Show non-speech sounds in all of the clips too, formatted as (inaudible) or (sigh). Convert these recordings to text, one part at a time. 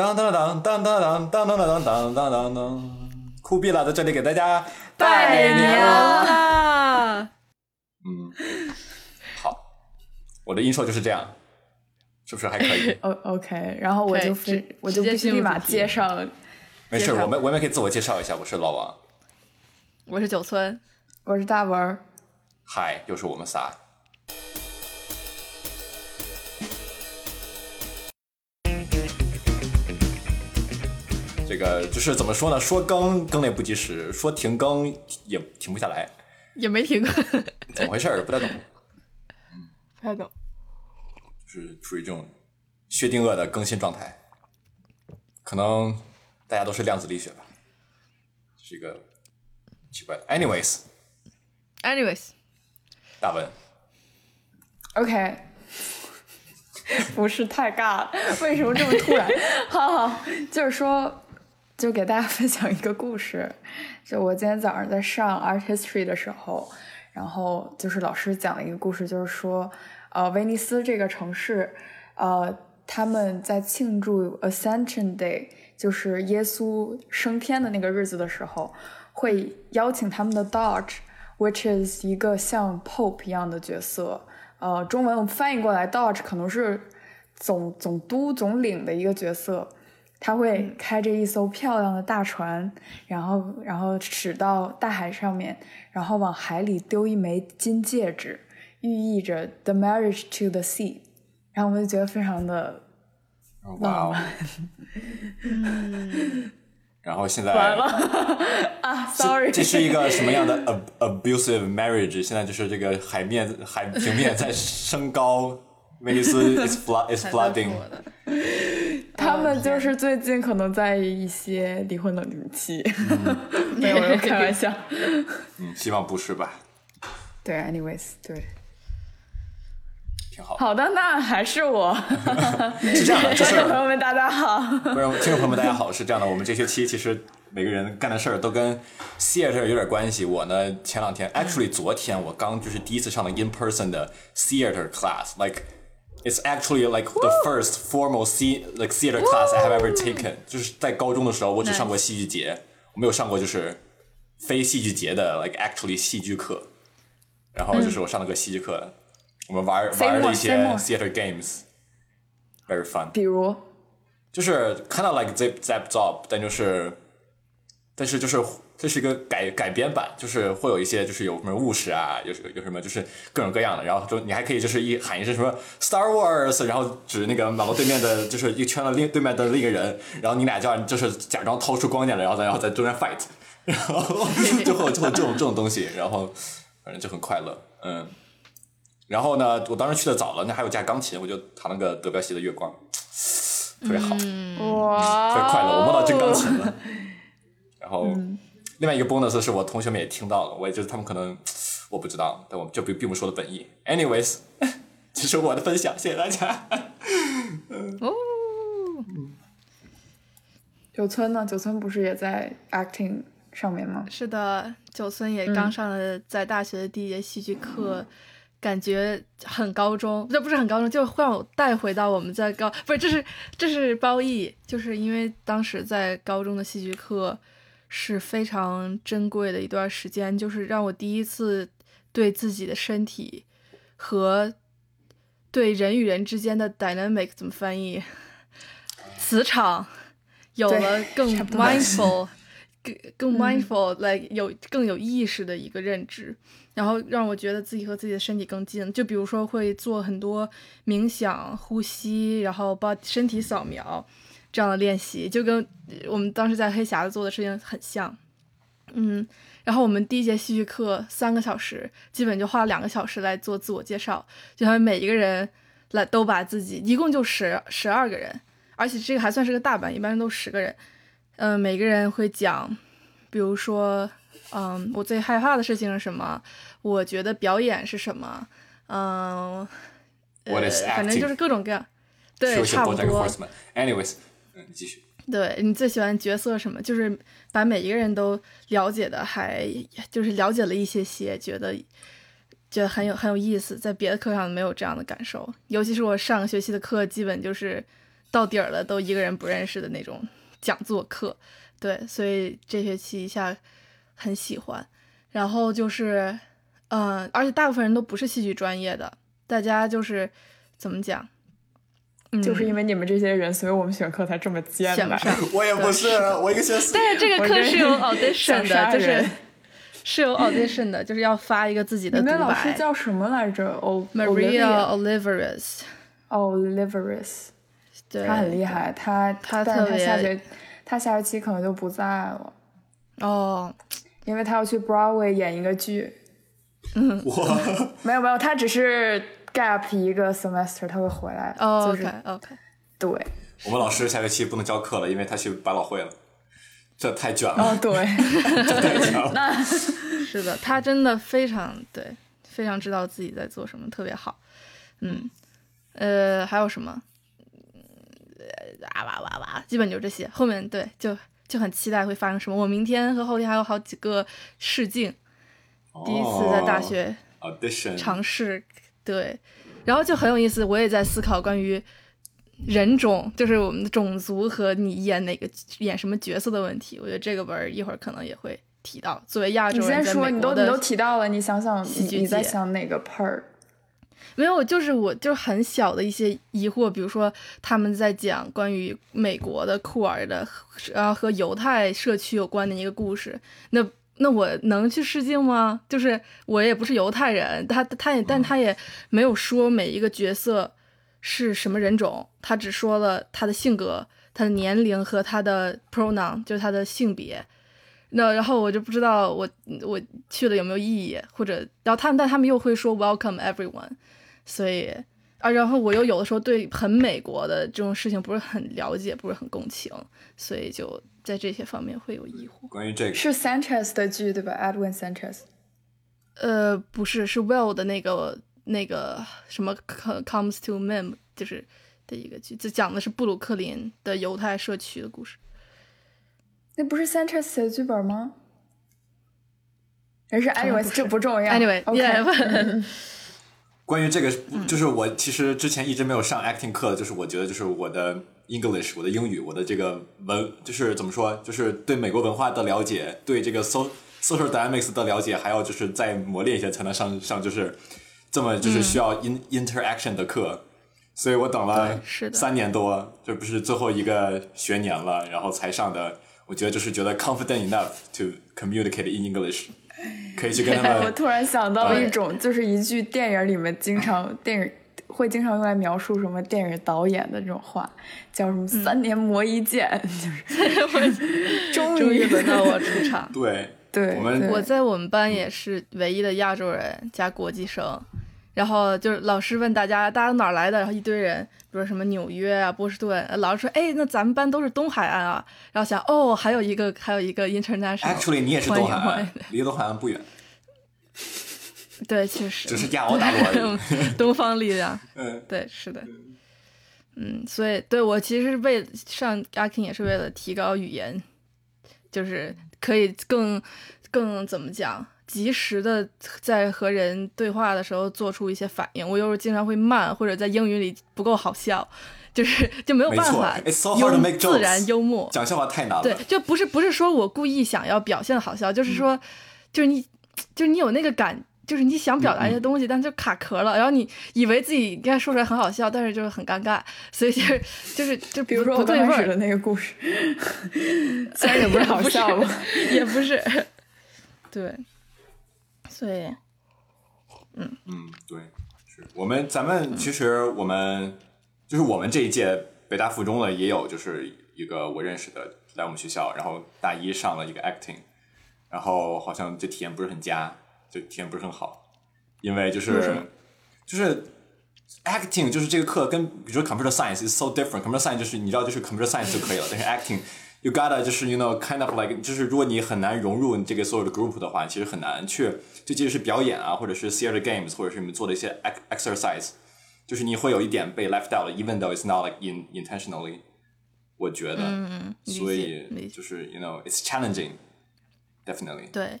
当当当当当当当当当当当当当，酷毙了，在这里给大家拜年啦！嗯，好，我的音说就是这样，是不是还可以？O OK，然后我就非我就必须立马接上。没事，我们我们可以自我介绍一下，我是老王，我是九村，我是大文儿，嗨，又是我们仨。这个就是怎么说呢？说更更也不及时，说停更也停不下来，也没停过，怎么回事儿？不太懂，(laughs) 不太懂。就是处于这种薛定谔的更新状态。可能大家都是量子力学吧，是一个奇怪的。Anyways，Anyways，大文，OK，(laughs) 不是太尬了，为什么这么突然？(laughs) 好好，就是说，就给大家分享一个故事。(laughs) 就我今天早上在上 art history 的时候，然后就是老师讲了一个故事，就是说，呃，威尼斯这个城市，呃，他们在庆祝 Ascension Day，就是耶稣升天的那个日子的时候，会邀请他们的 Doge，which is 一个像 Pope 一样的角色。呃，中文我翻译过来，Doge 可能是总总督、总领的一个角色。他会开着一艘漂亮的大船，然后然后驶到大海上面，然后往海里丢一枚金戒指，寓意着 the marriage to the sea。然后我就觉得非常的哇哦！(laughs) 然后现在完了 (laughs) 啊，sorry，这是一个什么样的 (laughs) ab abusive marriage？现在就是这个海面海平面在升高，威尼斯 is flood is flooding。他们就是最近可能在一些离婚冷静期，(laughs) 没有没有开玩笑。嗯，希望不是吧？对，anyways，对，挺好。好的，那还是我。(laughs) 是这样的，就是观众朋友们，大家好。观众听众朋友们，大家好，是这样的，我们这学期其实每个人干的事儿都跟 theater 有点关系。我呢，前两天，actually 昨天我刚就是第一次上了 in person 的 theater class，like it's actually like the first formal the like theater class I have ever taken。就是在高中的时候，我只上过戏剧节，我没有上过就是非戏剧节的 like actually 戏剧课。然后就是我上了个戏剧课，我们玩 Say 玩了 more, 一 say 些 more. theater games，very fun。比如，就是 kind of like zip zap zop，但就是，但是就是 这是一个改改编版，就是会有一些就是有什么故事啊，有什有什么就是各种各样的，然后就你还可以就是一喊一声什么 Star Wars，然后指那个马路对面的，就是一圈了另对面的另一个人，然后你俩就要就是假装掏出光剑来，然后然后在中间 fight，(laughs) 然后就会有就这种这种东西，然后反正就很快乐，嗯。然后呢，我当时去的早了，那还有架钢琴，我就弹了个德彪西的月光，特别好。哇，特别快乐，我梦到真钢琴了。(laughs) 然后，另外一个 bonus 是我同学们也听到了，我也就是他们可能我不知道，但我就并并不是我的本意。Anyways，(laughs) 这是我的分享，谢谢大家。哦，九村呢？九村不是也在 acting 上面吗？是的，九村也刚上了在大学的第一节戏剧课，感觉很高中，这不是很高中，就会让我带回到我们在高，不是，这是这是褒义，就是因为当时在高中的戏剧课是非常珍贵的一段时间，就是让我第一次对自己的身体和对人与人之间的 dynamic 怎么翻译，磁场有了更 mindful。更 (laughs) 更 mindful，来、有更有意识的一个认知，然后让我觉得自己和自己的身体更近。就比如说会做很多冥想、呼吸，然后把身体扫描这样的练习，就跟我们当时在黑匣子做的事情很像。嗯，然后我们第一节戏剧课三个小时，基本就花了两个小时来做自我介绍，就他们每一个人来都把自己，一共就十十二个人，而且这个还算是个大班，一般都十个人。嗯、每个人会讲，比如说，嗯，我最害怕的事情是什么？我觉得表演是什么？嗯反正就是各种各样，对，差不多。Anyways，嗯，继续。对你最喜欢角色什么？就是把每一个人都了解的，还就是了解了一些些，觉得觉得很有很有意思。在别的课上没有这样的感受，尤其是我上个学期的课，基本就是到底儿了都一个人不认识的那种讲座课。对，所以这学期一下很喜欢。然后就是，嗯、而且大部分人都不是戏剧专业的，大家就是怎么讲？嗯、就是因为你们这些人，所以我们选课才这么艰难。我也不是，我一个学死。但是这个课是有 audition 的，就是是有 audition 的，就是要发一个自己的独你们老师。叫什么来着？哦 Maria Oliveris，Oliveris，对，他很厉害，他他但是特别他下学他下学期可能就不在了，哦，因为他要去 Broadway 演一个剧。我没有没有，他只是 gap 一个 semester，他会回来。哦就是，OK OK，对，我们老师下学期不能教课了，因为他去百老汇了，这太卷了哦了，对，(laughs) 太卷了。(laughs) 是的，他真的非常对，非常知道自己在做什么，特别好。嗯，呃，还有什么？呃，哇哇哇哇，基本就这些。后面对，就就很期待会发生什么。我明天和后天还有好几个试镜，第一次在大学尝试，对，然后就很有意思。我也在思考关于人种，就是我们的种族和你演哪个演什么角色的问题。我觉得这个文儿一会儿可能也会提到。作为亚洲人，在你先说，你都你都提到了，你想想，你你在想哪个 part？没有，就是我就很小的一些疑惑，比如说他们在讲关于美国的酷儿的，然后和犹太社区有关的一个故事。那那我能去试镜吗？就是我也不是犹太人，他他也但他也没有说每一个角色是什么人种，他只说了他的性格、他的年龄和他的 pronoun，就是他的性别。那然后我就不知道我我去了有没有意义，或者然后他们但他们又会说 welcome everyone，所以啊，然后我又有的时候对很美国的这种事情不是很了解，不是很共情，所以就在这些方面会有疑惑。关于这个，是 Sanchez 的剧对吧？Edwin Sanchez。呃，不是，是 Will 的那个那个什么 co- comes to mem，就是的一个剧，就讲的是布鲁克林的犹太社区的故事。那不是 Sanchez 写的剧本吗？还是，anyways，这不重要。Anyway，yeah，OK，(laughs) 关于这个，嗯。就是我其实之前一直没有上 acting 课，就是我觉得就是我的 English，我的英语，我的这个文，就是怎么说，就是对美国文化的了解，对这个 so social dynamics 的了解，还要就是再磨练一下才能上上就是这么就是需要 in、interaction 的课，所以我等了三年多，这不是最后一个学年了，然后才上的。我觉得就是觉得 confident enough to communicate in English，(laughs) 可以去跟他们，(laughs) 我突然想到对一种，就是一句电影里面经常电影会经常用来描述什么电影导演的这种话，叫什么“三年磨一剑”，(laughs) 就是终终于于轮到我出场。对对，我们对。我在我们班也是唯一的亚洲人加国际生，然后就是老师问大家，大家哪儿来的？然后一堆人，比如说什么纽约啊、波士顿，呃老师说，哎，那咱们班都是东海岸啊。然后想，哦，还有一个，还有一个 international。Actually，你也是东海岸离东海岸不远，对，确实，(laughs) 只是亚欧大陆。(laughs) 东方力量，(laughs) 嗯，对，是的，嗯，所以对我其实为上 acting 也是为了提高语言，就是可以更更怎么讲，及时的在和人对话的时候做出一些反应。我有时候经常会慢，或者在英语里不够好笑，就是就没有办法自然幽默。讲笑话太难。了。对，就不是不是说我故意想要表现的好笑，就是说，就是你就是你有那个感，就是你想表达一些东西，但就卡壳了，然后你以为自己应该说出来很好笑，但是就是很尴尬，所以就是就是就比如说我不对味儿，刚开始的那个故事，虽然也不是好笑吧，也不是，(laughs) 对，所以嗯，对，是。我们咱们其实我们就是我们这一届北大附中的也有，就是一个我认识的来我们学校，然后大一上了一个 acting，然后好像这体验不是很佳，就体验不是很好，因为就是就是 acting 就是这个课跟比如说 computer science is so different，computer science 就是你知道就是 computer science 就可以了，但是 acting you gotta 就是 you know kind of like 就是如果你很难融入这个所有的 group 的话，其实很难去，就即使是表演啊，或者是 theater games，或者是你们做的一些 ex- exercise，就是你会有一点被 left out，even though it's not like in intentionally，我觉得，嗯所以就是 you know it's challenging，definitely，对。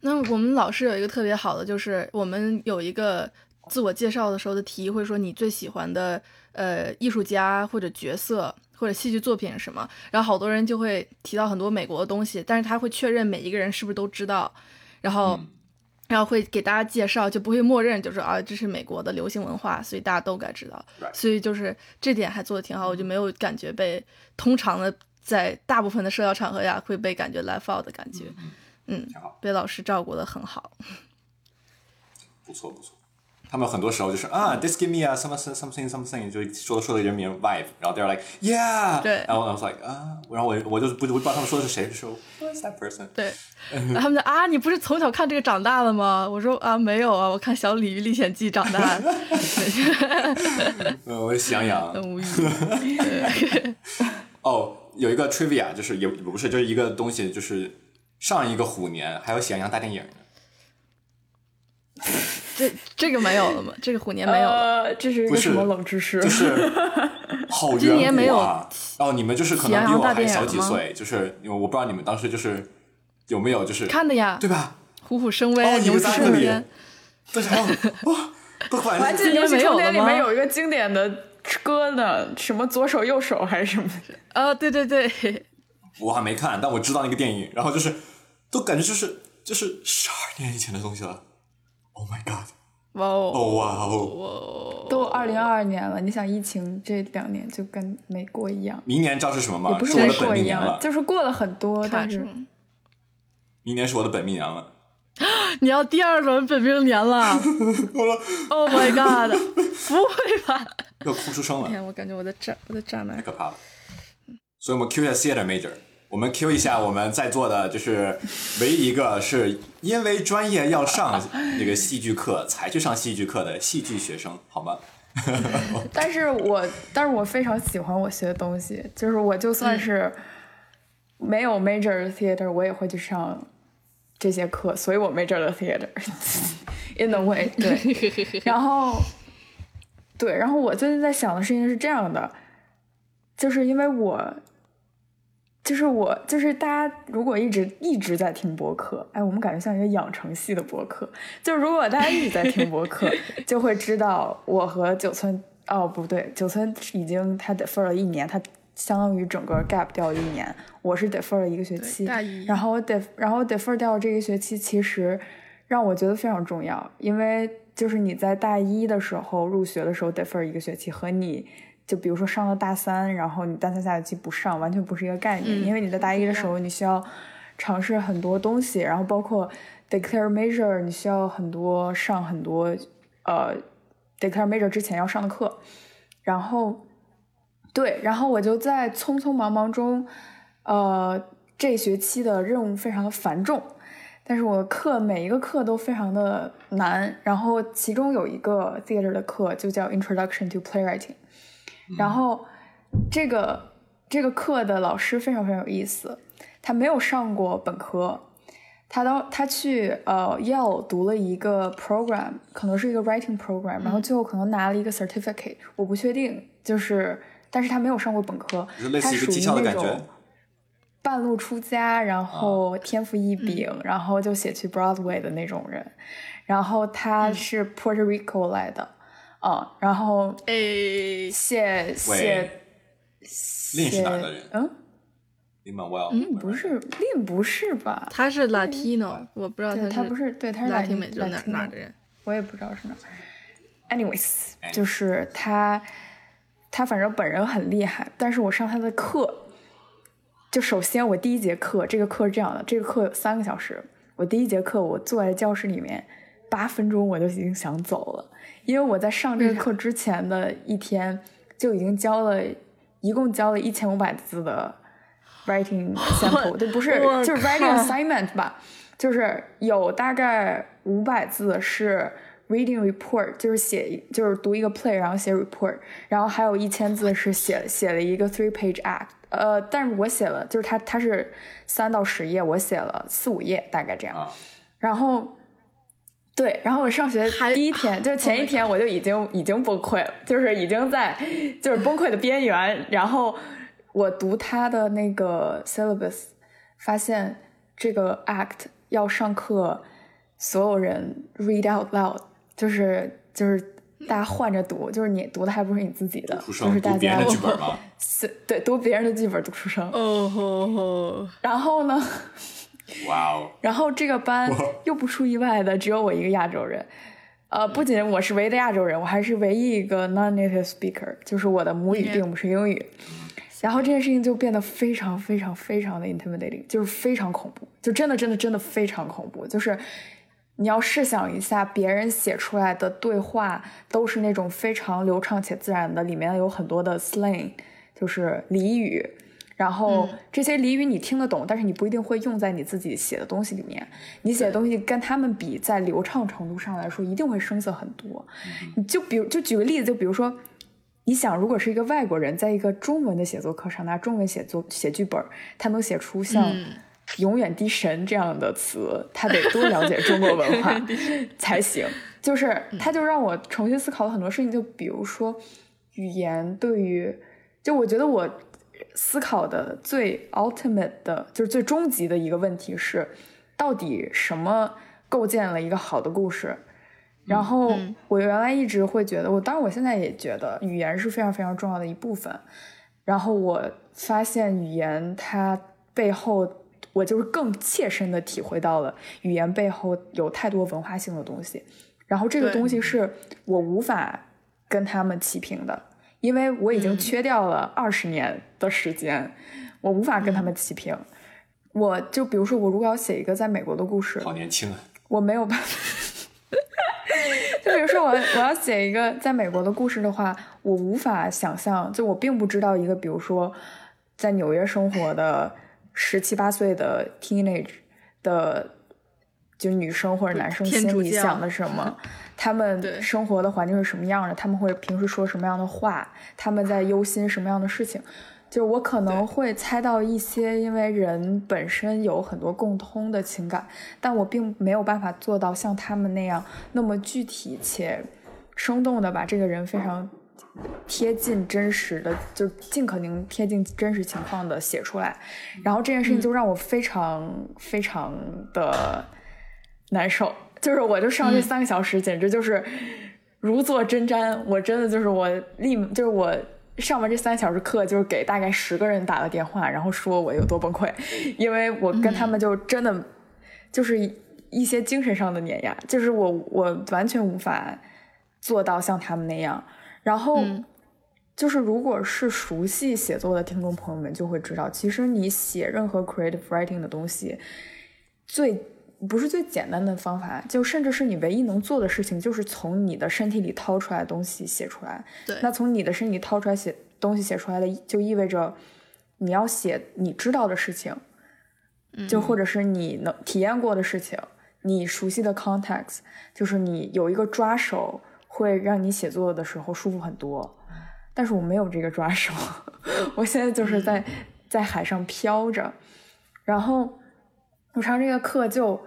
那我们老师有一个特别好的，就是我们有一个自我介绍的时候的题会说你最喜欢的呃艺术家或者角色或者戏剧作品是什么，然后好多人就会提到很多美国的东西，但是他会确认每一个人是不是都知道，然后。然后会给大家介绍，就不会默认，就是啊，这是美国的流行文化，所以大家都该知道。所以就是这点还做的挺好，我就没有感觉被通常的在大部分的社交场合下会被感觉 l i f e out 的感觉。嗯，被老师照顾的很好。不错不错。他们很多时候就是啊，this give me a something something something，就说说的人名 vibe，然后 they're like yeah，对，然后 I was like 啊，然后我我就不不知道他们说的是谁，就说 what's that person？对，他们说啊，你不是从小看这个长大的吗？我说啊，没有啊，我看《小鲤鱼历险记》长大的。(laughs) 嗯，我是喜羊羊。无语。(laughs) 哦，有一个 trivia，就是也不是，就是一个东西，就是上一个虎年还有喜羊羊大电影。这这个没有了吗？这个虎年没有了，这是一个什么冷知识？就是 (laughs) 好今年没有哦，你们就是可能比我还小几岁，就是因为我不知道你们当时就是有没有就是看的呀，对吧？虎虎生威，牛气冲天。对啊，哇，都反正今年没有了里面有一个经典的歌呢，什么左手右手还是什么？呃，(laughs) 对对对，我还没看，但我知道那个电影，然后就是都感觉就是就是十二年以前的东西了。Oh my god！哇哦！哇哦！都二零二二年了，你想疫情这两年就跟没过一样。明年知道是什么吗？也不是我的本命年了，就是过了很多，但是明年是我的本命年了。(laughs) 你要第二轮本命年了！(laughs) (laughs) Oh my god！不会吧？要哭出声了！天，我感觉我在炸，我在炸麦，太可怕了。所以我们 Q 一下 Theater Major。我们 Q 一下我们在座的，就是唯一一个是因为专业要上那个戏剧课才去上戏剧课的戏剧学生，好吗？(laughs) 但是我但是我非常喜欢我学的东西，就是我就算是没有 major theater，我也会去上这些课，所以我 major 的 theater in a way (laughs) 对，然后对，然后我最近在想的事情是这样的，就是因为我。就是我，就是大家如果一直一直在听播客，哎，我们感觉像一个养成系的播客。就如果大家一直在听播客，(laughs) 就会知道我和九村，哦，不对，九村已经他 defer 了一年，他相当于整个 gap 掉了一年。我是 defer 了一个学期，然后 def 然后 defer 掉这个学期，其实让我觉得非常重要，因为就是你在大一的时候入学的时候 defer 一个学期和你。就比如说上了大三，然后你大三下学期不上，完全不是一个概念。因为你在大一的时候，你需要尝试很多东西，然后包括 declare major，你需要很多上很多呃 declare major 之前要上的课。然后对，然后我就在匆匆忙忙中，呃，这学期的任务非常的繁重，但是我课每一个课都非常的难。然后其中有一个 theater 的课就叫 Introduction to Playwriting。然后，这个这个课的老师非常非常有意思，他没有上过本科，他到他去呃 Yale 读了一个 program，可能是一个 writing program，然后最后可能拿了一个 certificate，我不确定，就是，但是他没有上过本科，他属于那种半路出家，然后天赋异禀，然后就写去 Broadway 的那种人，然后他是 Puerto Rico 来的。嗯，然后诶，写写，Lin 是哪个人？嗯，Lin Manuel？嗯，不是，Lin 不是吧？他是 Latino，我不知道他他不是，对，他是拉丁美洲哪哪的人？我也不知道是哪。Anyways，就是他，他反正本人很厉害，但是我上他的课，就首先我第一节课，这个课是这样的，这个课有三个小时，我第一节课我坐在教室里面八分钟我就已经想走了。因为我在上这个课之前的一天就已经交了，一共交了一千五百字的 writing sample，对，不是，就是 writing assignment 吧，就是有大概五百字是 reading report，就是写，就是读一个 play，然后写 report，然后还有一千字是写写了一个 three page act，呃，但是我写了，就是它它是三到十页，我写了四五页，大概这样，然后。对，然后我上学第一天，就是前一天我就已经已经崩溃了，就是已经在就是崩溃的边缘。然后我读他的那个 syllabus，发现这个 act 要上课，所有人 read out loud，就是就是大家换着读，就是你读的还不是你自己的，就是大生读别人家的剧本吗？(laughs) 对读别人的剧本读出声。哦吼吼，然后呢，哇哦，然后这个班又不出意外的只有我一个亚洲人。呃，不仅我是唯一的亚洲人，我还是唯一一个 non-native speaker，就是我的母语并不是英语。然后这件事情就变得非常非常非常的 intimidating，就是非常恐怖，就真的真的真的非常恐怖。就是你要试想一下，别人写出来的对话都是那种非常流畅且自然的，里面有很多的 slang，就是俚语。然后这些俚语你听得懂，但是你不一定会用在你自己写的东西里面。你写的东西跟他们比，在流畅程度上来说，一定会生涩很多。你就比如，就举个例子，就比如说，你想，如果是一个外国人，在一个中文的写作课上拿中文写作写剧本，他能写出像“永远的神”这样的词，他得多了解中国文化 (laughs) 才行。就是，他就让我重新思考了很多事情。就比如说，语言对于，就我觉得我。思考的最 ultimate 的，就是最终极的一个问题是，到底什么构建了一个好的故事？然后我原来一直会觉得，我当然我现在也觉得语言是非常非常重要的一部分。然后我发现语言它背后，我就是更切身的体会到了语言背后有太多文化性的东西。然后这个东西是我无法跟他们齐平的。因为我已经缺掉了二十年的时间，我无法跟他们齐平。我就比如说，我如果要写一个在美国的故事，好年轻啊！我没有办法。(laughs) 就比如说，我我要写一个在美国的故事的话，我无法想象，就我并不知道一个，比如说在纽约生活的十七八岁的 teenage 的。就女生或者男生心里想的 (laughs) 什么，他们生活的环境是什么样的，他们会平时说什么样的话，他们在忧心什么样的事情，就是我可能会猜到一些，因为人本身有很多共通的情感，但我并没有办法做到像他们那样那么具体且生动的把这个人非常贴近真实的，就尽可能贴近真实情况的写出来，然后这件事情就让我非常非常的。难受，就是我就上这三个小时，简直就是如坐针毡。我真的就是我立，就是我上完这三小时课，就是给大概十个人打了电话，然后说我有多崩溃，因为我跟他们就真的就是一些精神上的碾压，就是我我完全无法做到像他们那样。然后就是如果是熟悉写作的听众朋友们就会知道，其实你写任何 creative writing 的东西，最不是最简单的方法，就甚至是你唯一能做的事情，就是从你的身体里掏出来的东西写出来。对，那从你的身体掏出来写东西写出来的，就意味着你要写你知道的事情，就或者是你能体验过的事情，你熟悉的 context，就是你有一个抓手，会让你写作的时候舒服很多。(laughs) 但是我没有这个抓手，(laughs) 我现在就是在在海上飘着，然后我上这个课就。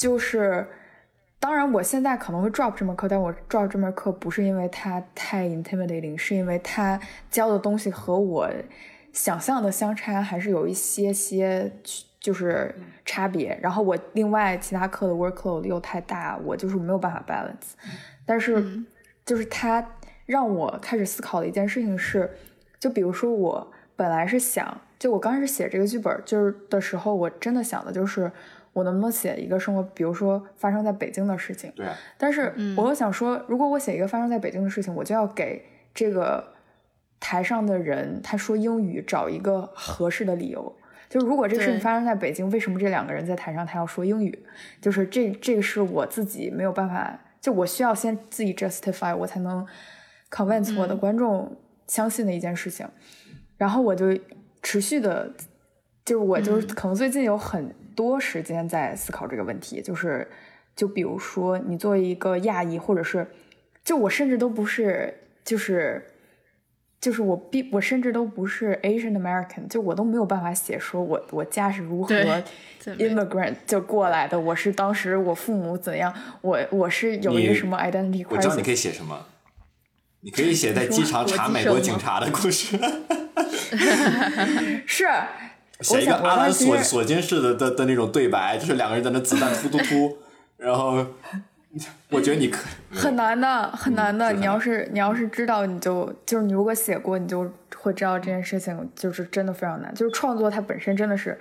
就是，当然，我现在可能会 drop 这门课，但我 drop 这门课不是因为它太 intimidating，是因为它教的东西和我想象的相差还是有一些些就是差别。然后我另外其他课的 workload 又太大，我就是没有办法 balance。但是，就是他让我开始思考的一件事情是，就比如说我本来是想，就我刚开始写这个剧本就是的时候，我真的想的就是。我能不能写一个生活，比如说发生在北京的事情？对。但是我又想说，如果我写一个发生在北京的事情，我就要给这个台上的人他说英语找一个合适的理由。就如果这个事情发生在北京，为什么这两个人在台上他要说英语？就是这这个是我自己没有办法，就我需要先自己 justify，我才能 convince 我的观众相信的一件事情。然后我就持续的，就是我就是可能最近有很。多时间在思考这个问题，就是，就比如说，你作为一个亚裔，或者是，就我甚至都不是，就是，就是我必我甚至都不是 Asian American，就我都没有办法写说我我家是如何 immigrant 就过来的，我是当时我父母怎样，我我是有一个什么 identity。我知道你可以写什么，你可以写在机场查美国警察的故事。(laughs) (laughs) 是。写一个阿兰索索金式的的的那种对白，就是两个人在那子弹突突突，(laughs) 然后我觉得你可 (laughs) 很难的，很难的。你要是你要是知道，你就就是你如果写过，你就会知道这件事情就是真的非常难。就是创作它本身真的是，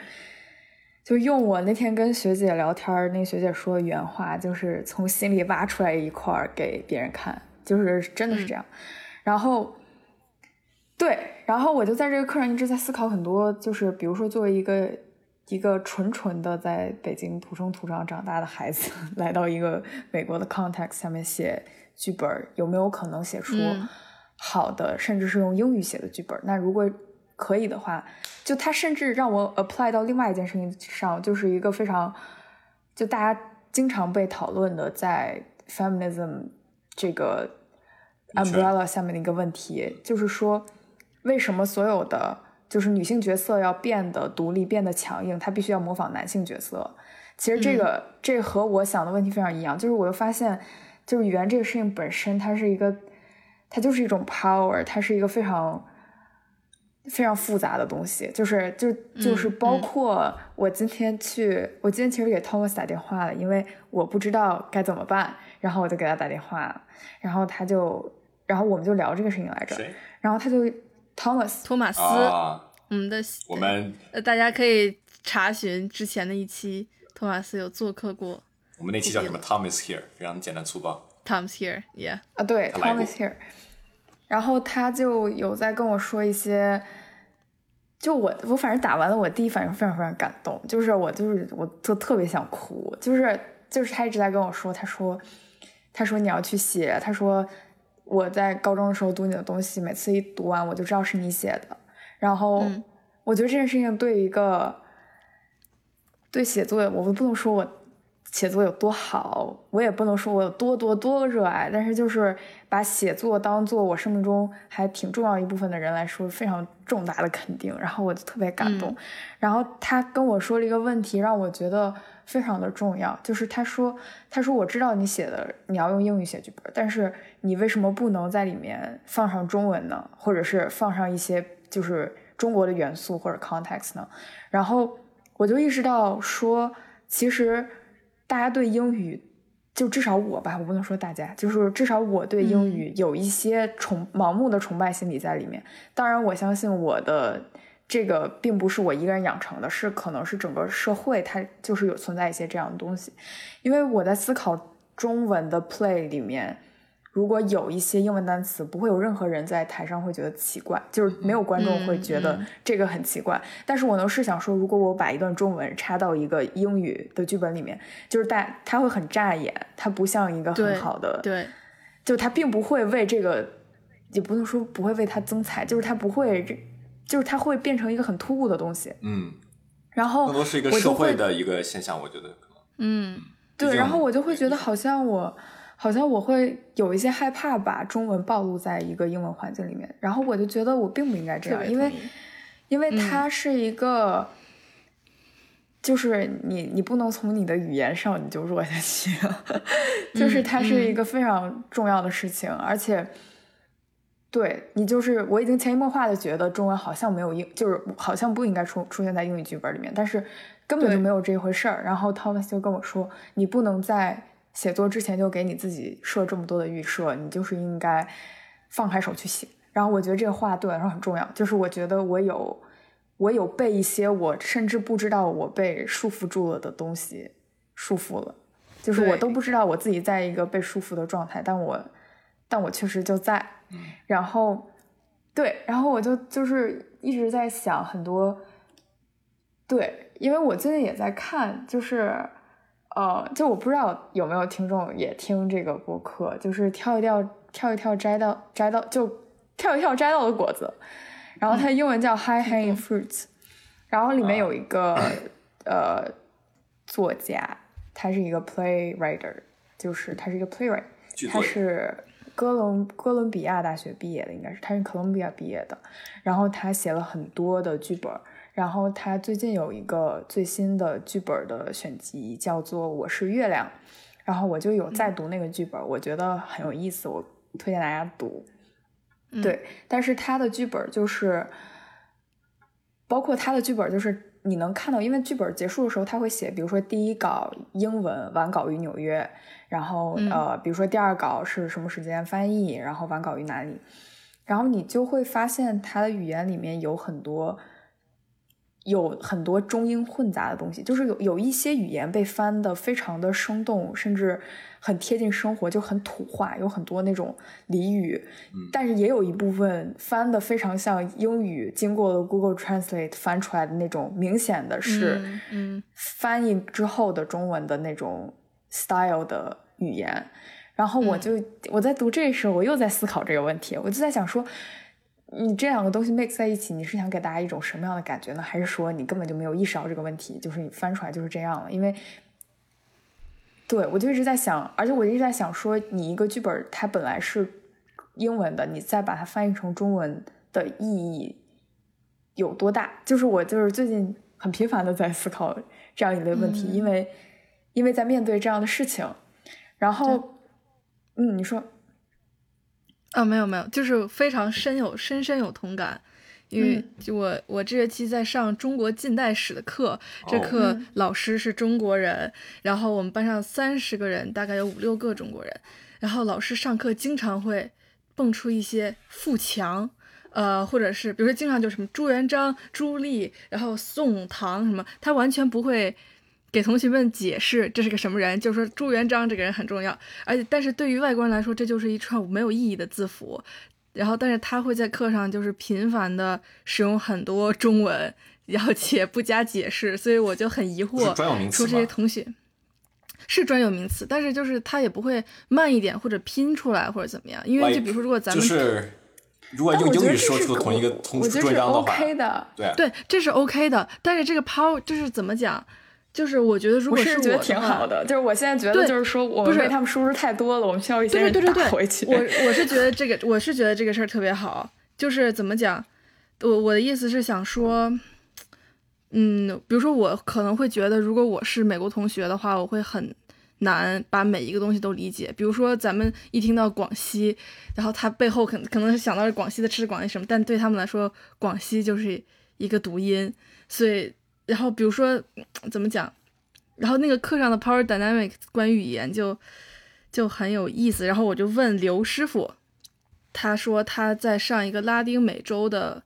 就用我那天跟学姐聊天，那个学姐说原话，就是从心里挖出来一块给别人看，就是真的是这样。然后，对，然后我就在这个课上一直在思考很多，就是比如说作为一个一个纯纯的在北京土生土长长大的孩子，(laughs) 来到一个美国的 context 下面写剧本，有没有可能写出嗯好的，甚至是用英语写的剧本？那如果可以的话，就他甚至让我 apply 到另外一件事情上，就是一个非常就大家经常被讨论的在 feminism 这个 umbrella 下面的一个问题，就是说为什么所有的就是女性角色要变得独立、变得强硬，她必须要模仿男性角色。其实这个、这和我想的问题非常一样，就是我又发现，就是语言这个事情本身，它是一个，它就是一种 power，它是一个非常非常复杂的东西，就是就就是包括我今天去，我今天其实给 Thomas 打电话了，因为我不知道该怎么办，然后我就给他打电话，然后他就，然后我们就聊这个事情来着，然后他就 Thomas，托马斯，啊？我们的我们呃，大家可以查询之前的一期，托马斯有做客过。我们那期叫什么？Thomas here，非常简单粗暴。Thomas here，yeah，啊，对，Thomas here，然后他就有在跟我说一些，就我我反正打完了，我第一反应非常非常感动，就是我就是我就特别想哭，就是就是他一直在跟我说，他说他说你要去写，他说我在高中的时候读你的东西，每次一读完我就知道是你写的，然后嗯。我觉得这件事情对一个对写作，我不能说我写作有多好，我也不能说我有多多多热爱，但是就是把写作当做我生命中还挺重要一部分的人来说，非常重大的肯定。然后我就特别感动。嗯然后他跟我说了一个问题，让我觉得非常的重要，就是他说，他说我知道你写的你要用英语写剧本，但是你为什么不能在里面放上中文呢？或者是放上一些就是中国的元素或者 context 呢？然后我就意识到说，其实大家对英语，就至少我吧，我不能说大家，就是至少我对英语有一些崇盲目的崇拜心理在里面。当然，我相信我的这个并不是我一个人养成的，是可能是整个社会它就是有存在一些这样的东西。因为我在思考中文的 play 里面，如果有一些英文单词，不会有任何人在台上会觉得奇怪，就是没有观众会觉得这个很奇怪。但是我能试想说，如果我把一段中文插到一个英语的剧本里面，就是大它会很扎眼，它不像一个很好的，对，就它并不会为这个，也不能说不会为它增彩，就是它不会，就是它会变成一个很突兀的东西。嗯，然后更多是一个社会会的一个现象，我觉得可能。嗯对，然后我就会觉得好像我，好像我会有一些害怕把中文暴露在一个英文环境里面，然后我就觉得我并不应该这样，因为因为嗯它是一个，就是你你不能从你的语言上你就弱下去，(laughs) 就是嗯它是一个非常重要的事情，而且。对你就是，我已经潜移默化的觉得中文好像没有英，就是好像不应该出出现在英语剧本里面，但是根本就没有这一回事儿。然后 Thomas 就跟我说，你不能在写作之前就给你自己设这么多的预设，你就是应该放开手去写。然后我觉得这个话对我来说很重要，就是我觉得我有我有被一些我甚至不知道我被束缚住了的东西束缚了，就是我都不知道我自己在一个被束缚的状态，但我但我确实就在。然后，对，然后我就就是一直在想很多，对，因为我最近也在看，就是呃，就我不知道有没有听众也听这个播客，就是跳一跳，跳一跳摘到摘到就跳一跳摘到的果子，然后它英文叫 High Hanging Fruits，然后里面有一个呃作家，他是一个 playwriter，就是他是一个 playwright。他是哥伦哥伦比亚大学毕业的，应该是他是哥伦比亚毕业的。然后他写了很多的剧本，然后他最近有一个最新的剧本的选集，叫做《我是月亮》。然后我就有在读那个剧本，我觉得很有意思，我推荐大家读。嗯对，但是他的剧本就是包括他的剧本，就是你能看到，因为剧本结束的时候他会写，比如说第一稿英文完稿于纽约，然后呃，比如说第二稿是什么时间翻译，然后完稿于哪里，然后你就会发现他的语言里面有很多。有很多中英混杂的东西，就是有有一些语言被翻的非常的生动，甚至很贴近生活，就很土话，有很多那种俚语。但是也有一部分翻的非常像英语，经过了 Google Translate 翻出来的那种，明显的是翻译之后的中文的那种 style 的语言。然后我就我在读这时候，我又在思考这个问题，我就在想说。你这两个东西 mix 在一起，你是想给大家一种什么样的感觉呢？还是说你根本就没有意识到这个问题，就是你翻出来就是这样了？因为，对我就一直在想，而且我一直在想说，你一个剧本它本来是英文的，你再把它翻译成中文的意义有多大？就是我就是最近很频繁的在思考这样一类问题，因为因为在面对这样的事情，然后，嗯，你说。啊，没有没有，就是非常深有深深有同感，因为我我这学期在上中国近代史的课，这课老师是中国人，然后我们班上三十个人，大概有五六个中国人，然后老师上课经常会蹦出一些富强，呃，或者是比如说经常就什么朱元璋、朱棣，然后宋唐什么，他完全不会。给同学们解释这是个什么人，就是说朱元璋这个人很重要，而且但是对于外国人来说，这就是一串没有意义的字符。然后，但是他会在课上就是频繁的使用很多中文，然后且不加解释，所以我就很疑惑，说这些同学是专有名词，但是就是他也不会慢一点或者拼出来或者怎么样，因为就比如说如果咱们就是如果用英语说出同一个同朱元璋的话，对对，这是 OK 的，但是这个 power 就是怎么讲？就是我觉得，如果是觉得挺好的，就是我现在觉得，就是说我们被他们输出太多了，我们需要一些人打回去。我我是觉得这个，我是觉得这个事儿特别好。就是怎么讲，我我的意思是想说，嗯，比如说我可能会觉得，如果我是美国同学的话，我会很难把每一个东西都理解。比如说咱们一听到广西，然后他背后可可能是想到是广西的吃广西什么，但对他们来说，广西就是一个读音，所以。然后比如说 (clears throat) 怎么讲，然后那个课上的 Power Dynamics 关于语言就就很有意思。然后我就问刘师傅，他说他在上一个拉丁美洲的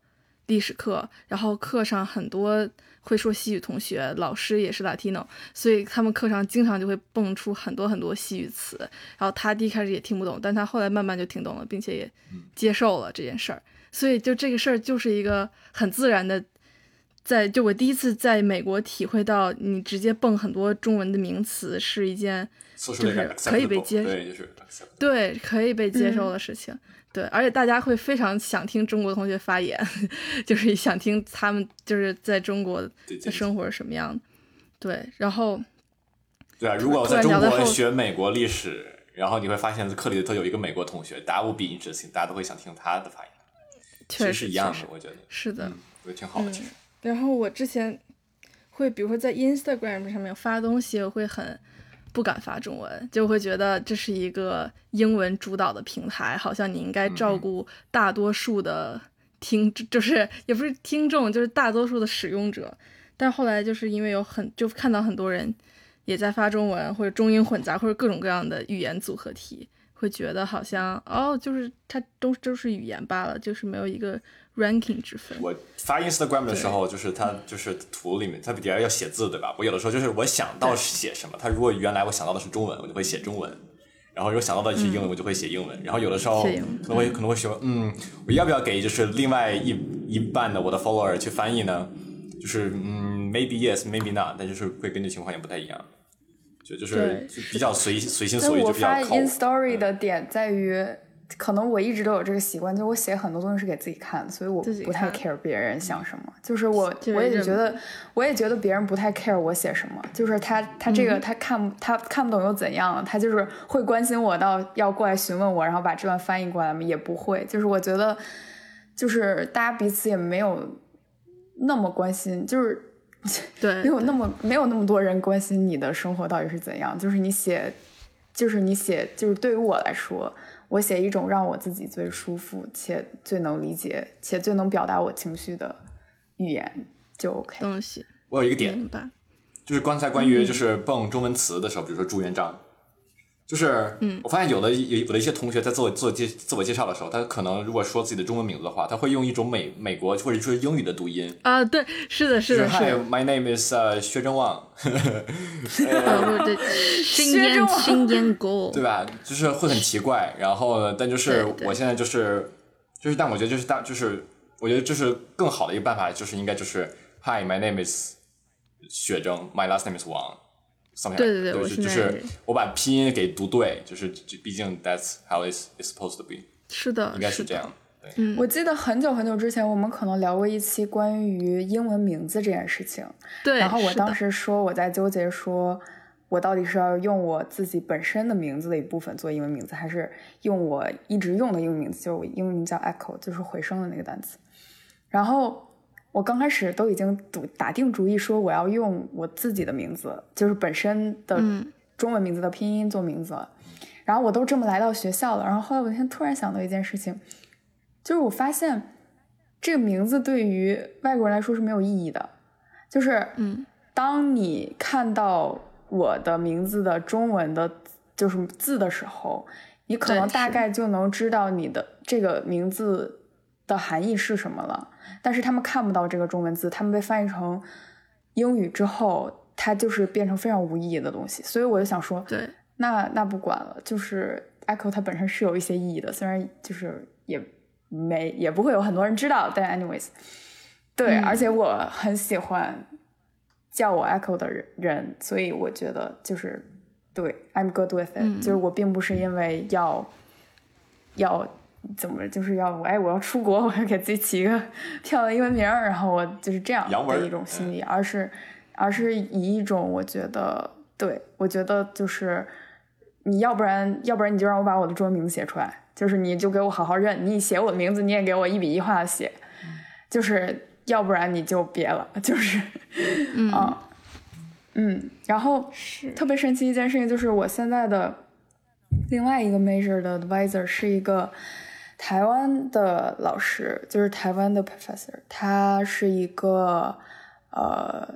历史课，然后课上很多会说西语同学，老师也是 Latino，所以他们课上经常就会蹦出很多很多西语词。然后他第一开始也听不懂，但他后来慢慢就听懂了，并且也接受了这件事儿。所以就这个事儿就是一个很自然的。在就我第一次在美国体会到，你直接蹦很多中文的名词是一件就是可以被接对，就是对可以被接受的事情。对，而且大家会非常想听中国同学发言，(laughs) 就是想听他们就是在中国的生活是什么样的。对，然后对啊，如果在中国学美国历史，然后你会发现课里头有一个美国同学，大家无比一致性，大家都会想听他的发言。确实是一样的，我觉得是的，我觉得挺好的，其实。然后我之前会，比如说在 Instagram 上面发东西，我会很不敢发中文，就会觉得这是一个英文主导的平台，好像你应该照顾大多数的听，就是也不是听众，就是大多数的使用者。但后来就是因为有很就看到很多人也在发中文，或者中英混杂，或者各种各样的语言组合体，会觉得好像哦，就是它都都是语言罢了，就是没有一个。Ranking 之分。我发 Instagram 的时候，就是它就是图里面，它底下要写字，对吧？我有的时候就是我想到写什么，它如果原来我想到的是中文，我就会写中文；然后如果想到的是英文，我就会写英文。然后有的时候可能会可能会说，嗯，我要不要给就是另外一一半的我的 follower 去翻译呢？就是嗯，maybe yes，maybe not，但就是会根据情况也不太一样，就就是比较随随心所欲，就比较靠。我发 in story 的点在于。可能我一直都有这个习惯，就我写很多东西是给自己看的，所以我不太 care 别人想什么。就是我，我也觉得，我也觉得别人不太 care 我写什么。就是他，他这个他看他看不懂又怎样？他就是会关心我到要过来询问我，然后把这段翻译过来吗？也不会。就是我觉得，就是大家彼此也没有那么关心，就是对，(laughs) 没有那么没有那么多人关心你的生活到底是怎样。就是你写，就是你写，就是对于我来说。我写一种让我自己最舒服且最能理解且最能表达我情绪的语言就 OK。东西。我有一个点，就是刚才关于就是蹦中文词的时候，比如说朱元璋，就是，嗯，我发现有的有有的一些同学在做做介自我介绍的时候，他可能如果说自己的中文名字的话，他会用一种美美国或者说英语的读音，啊，对，是的，是的，是 Hi, 的。my name is 呃薛正旺，(laughs) 对，(laughs) 新烟薛之王新烟锅，对吧？就是会很奇怪。然后呢，但就是对对我现在就是就是，但我觉得就是大就是，我觉得就是更好的一个办法，就是应该就是 Hi, my name is 雪正，my last name is 王。Something 对对对我就是就是我把拼音给读对，就是这毕竟 that's how it's it's supposed to be，是的，应该是。这样。对，我记得很久很久之前，我们可能聊过一期关于英文名字这件事情。对，然后我当时说我在纠结，说我到底是要用我自己本身的名字的一部分做英文名字，还是用我一直用的英文名字，就是我英文名叫 Echo，就是回声的那个单词。然后我刚开始都已经赌打定主意说我要用我自己的名字，就是本身的嗯中文名字的拼音做名字了。然后我都这么来到学校了，然后后来我那天突然想到一件事情，就是我发现这个名字对于外国人来说是没有意义的，就是嗯，当你看到我的名字的中文的，就是字的时候，你可能大概就能知道你的这个名字的含义是什么了。但是他们看不到这个中文字，他们被翻译成英语之后，它就是变成非常无意义的东西。所以我就想说，对，那那不管了，就是 echo 它本身是有一些意义的，虽然就是也没也不会有很多人知道，但 anyways，对，嗯而且我很喜欢叫我 echo 的人人，所以我觉得就是对，I'm good with it，、嗯。就是我并不是因为要要怎么就是要哎我要出国，我要给自己起一个 (laughs) 漂亮英文名儿，然后我就是这样的一种心理，而是而是以一种我觉得对我觉得就是你要不然要不然你就让我把我的中文名字写出来，就是你就给我好好认，你写我的名字你也给我一笔一画的写，就是要不然你就别了，就是嗯，(laughs) 啊嗯，然后是。特别神奇一件事情就是，我现在的另外一个 major 的 advisor 是一个台湾的老师，就是台湾的 professor，他是一个呃，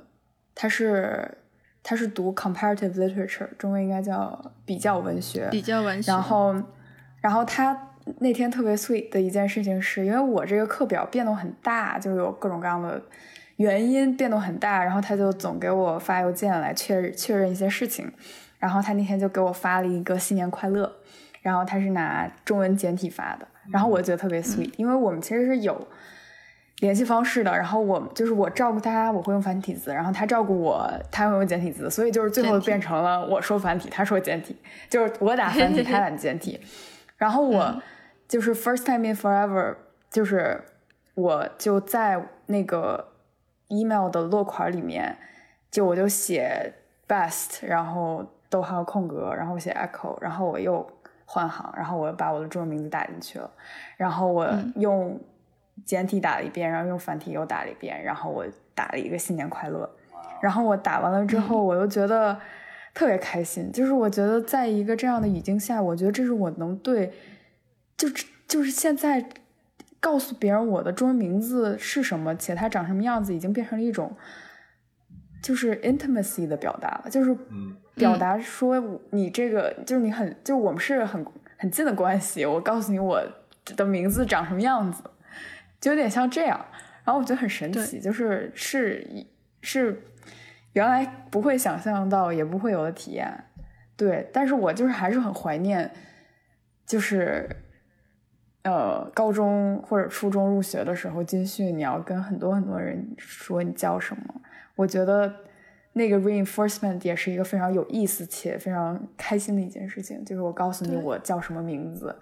他是他是读 comparative literature，中文应该叫比较文学，比较文学。然后，然后他那天特别 sweet 的一件事情是，因为我这个课表变动很大，就有各种各样的原因变动很大，然后他就总给我发邮件来确确认一些事情，然后他那天就给我发了一个新年快乐，然后他是拿中文简体发的，然后我觉得特别 sweet，、因为我们其实是有。联系方式的，然后我就是我照顾他，我会用繁体字，然后他照顾我，他会用简体字，所以就是最后变成了我说繁体，他说简体，就是我打繁体，他打简体。(laughs) 然后我就是 first time in forever，就是我就在那个 email 的落款里面，就我就写 best，然后逗号空格，然后写 echo，然后我又换行，然后我把我的中文名字打进去了，然后我用简体打了一遍，然后用繁体又打了一遍，然后我打了一个新年快乐，然后我打完了之后，我又觉得特别开心，就是我觉得在一个这样的语境下，我觉得这是我能对，就是就是现在告诉别人我的中文名字是什么，且它长什么样子，已经变成了一种就是 intimacy 的表达了，就是嗯表达说你这个就是你很就是我们是很很近的关系，我告诉你我的名字长什么样子，就有点像这样。然后我觉得很神奇，就是是是原来不会想象到，也不会有的体验。对，但是我就是还是很怀念，就是呃高中或者初中入学的时候军训，你要跟很多很多人说你叫什么。我觉得那个 reinforcement 也是一个非常有意思且非常开心的一件事情，就是我告诉你我叫什么名字，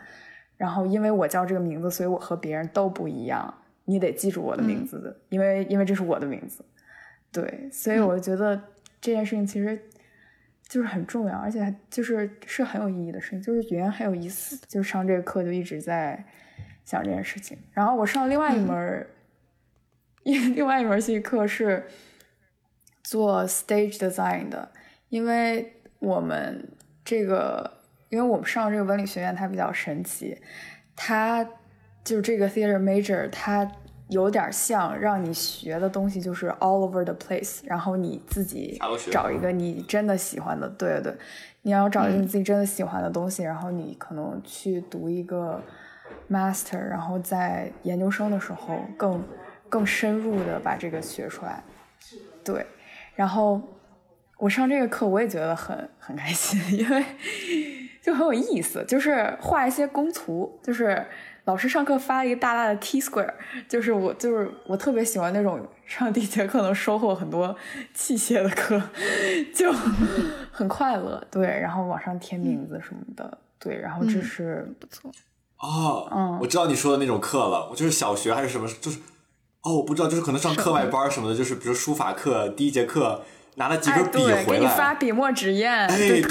然后因为我叫这个名字，所以我和别人都不一样，你得记住我的名字的，因为因为这是我的名字。对，所以我觉得这件事情其实就是很重要，而且就是是很有意义的事情，就是语言很有意思。就是上这个课就一直在想这件事情。然后我上另外一门儿，(laughs) 另外一门系课是做 stage design 的，因为我们这个，因为我们上这个文理学院它比较神奇，它就是这个 theater major，它有点像让你学的东西就是 all over the place，然后你自己找一个你真的喜欢的，对对。对，你要找一个你自己真的喜欢的东西，然后你可能去读一个 master，然后在研究生的时候更更深入的把这个学出来，对，然后我上这个课我也觉得很很开心，(laughs) 因为就很有意思，就是画一些工图，就是老师上课发了一个大大的 T square，就是我就是我特别喜欢那种上第一节课能收获很多器械的课，(laughs) 就很快乐，对，然后往上填名字什么的，对，然后这是、不错。哦，嗯我知道你说的那种课了，我就是小学还是什么，就是哦，我不知道，就是可能上课外班什么的，就是比如书法课第一节课拿了几哎，根笔对，给回你发来，笔墨纸砚，哎，对，